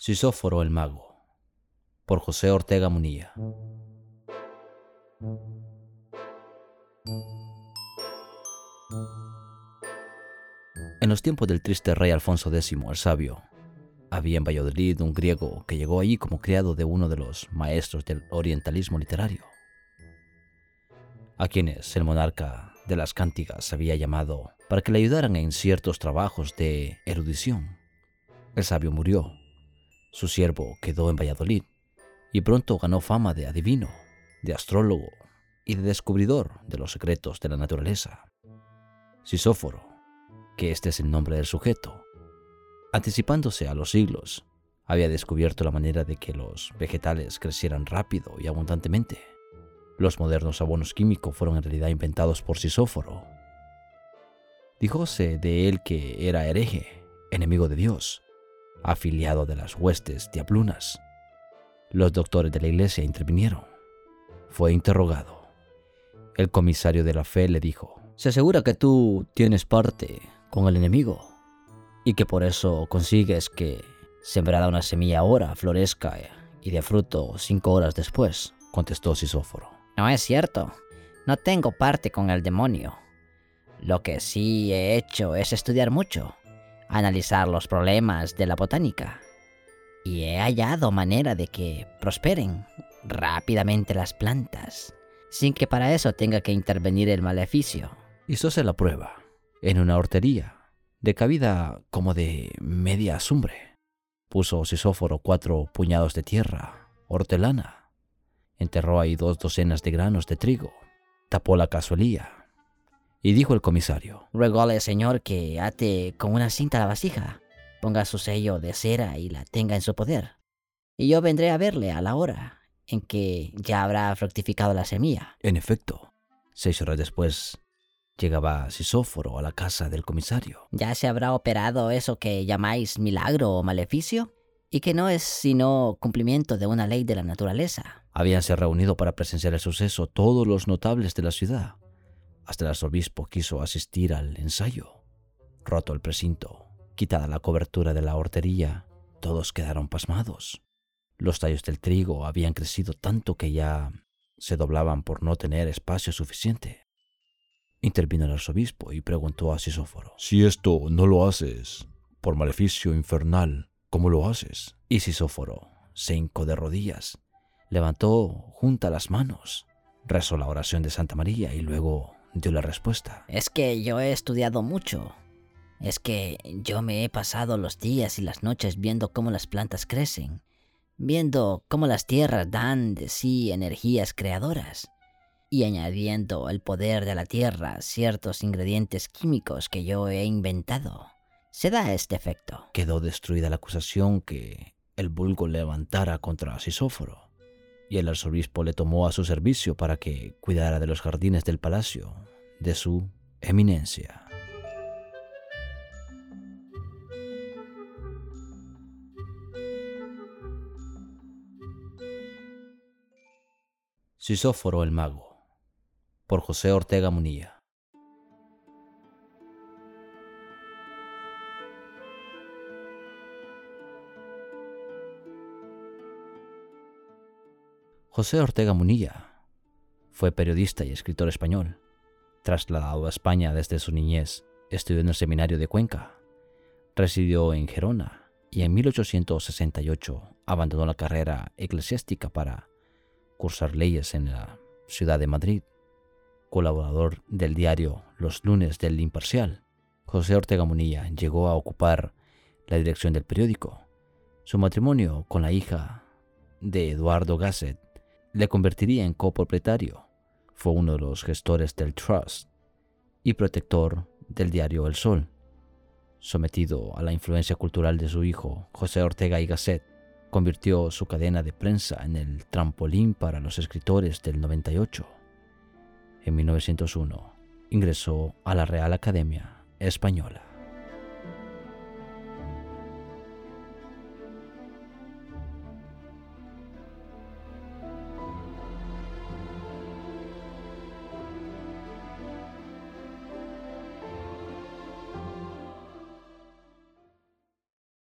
Sisóforo el Mago, por José Ortega Munilla. En los tiempos del triste rey Alfonso X el Sabio, había en Valladolid un griego que llegó allí como criado de uno de los maestros del orientalismo literario, a quienes el monarca de las cántigas había llamado para que le ayudaran en ciertos trabajos de erudición. El sabio murió su siervo quedó en Valladolid y pronto ganó fama de adivino, de astrólogo y de descubridor de los secretos de la naturaleza. Sisóforo, que este es el nombre del sujeto, anticipándose a los siglos, había descubierto la manera de que los vegetales crecieran rápido y abundantemente. Los modernos abonos químicos fueron en realidad inventados por Sisóforo. Dijóse de él que era hereje, enemigo de Dios, afiliado de las huestes diablunas. Los doctores de la iglesia intervinieron. Fue interrogado. El comisario de la fe le dijo, se asegura que tú tienes parte con el enemigo y que por eso consigues que sembrada una semilla ahora florezca y de fruto cinco horas después, contestó Sisóforo. No es cierto. No tengo parte con el demonio. Lo que sí he hecho es estudiar mucho analizar los problemas de la botánica y he hallado manera de que prosperen rápidamente las plantas, sin que para eso tenga que intervenir el maleficio. Hizose la prueba en una hortería, de cabida como de media azumbre. Puso Sisóforo cuatro puñados de tierra, hortelana. Enterró ahí dos docenas de granos de trigo. Tapó la cazuelía y dijo el comisario, Ruególe, señor, que ate con una cinta la vasija, ponga su sello de cera y la tenga en su poder. Y yo vendré a verle a la hora en que ya habrá fructificado la semilla. En efecto, seis horas después llegaba Sisóforo a la casa del comisario. ¿Ya se habrá operado eso que llamáis milagro o maleficio? Y que no es sino cumplimiento de una ley de la naturaleza. Habíanse reunido para presenciar el suceso todos los notables de la ciudad hasta el arzobispo quiso asistir al ensayo. Roto el precinto, quitada la cobertura de la hortería, todos quedaron pasmados. Los tallos del trigo habían crecido tanto que ya se doblaban por no tener espacio suficiente. Intervino el arzobispo y preguntó a Sisóforo. Si esto no lo haces por maleficio infernal, ¿cómo lo haces? Y Sisóforo se hincó de rodillas, levantó junta las manos, rezó la oración de Santa María y luego dio la respuesta. Es que yo he estudiado mucho. Es que yo me he pasado los días y las noches viendo cómo las plantas crecen, viendo cómo las tierras dan de sí energías creadoras y añadiendo el poder de la tierra ciertos ingredientes químicos que yo he inventado. Se da este efecto. Quedó destruida la acusación que el vulgo levantara contra Sisóforo y el arzobispo le tomó a su servicio para que cuidara de los jardines del palacio de su eminencia. Sisóforo el Mago, por José Ortega Munilla. José Ortega Munilla fue periodista y escritor español. Trasladado a España desde su niñez, estudió en el seminario de Cuenca, residió en Gerona y en 1868 abandonó la carrera eclesiástica para cursar leyes en la ciudad de Madrid. Colaborador del diario Los lunes del Imparcial, José Ortega Munilla llegó a ocupar la dirección del periódico. Su matrimonio con la hija de Eduardo Gasset le convertiría en copropietario. Fue uno de los gestores del Trust y protector del diario El Sol. Sometido a la influencia cultural de su hijo, José Ortega y Gasset, convirtió su cadena de prensa en el trampolín para los escritores del 98. En 1901 ingresó a la Real Academia Española.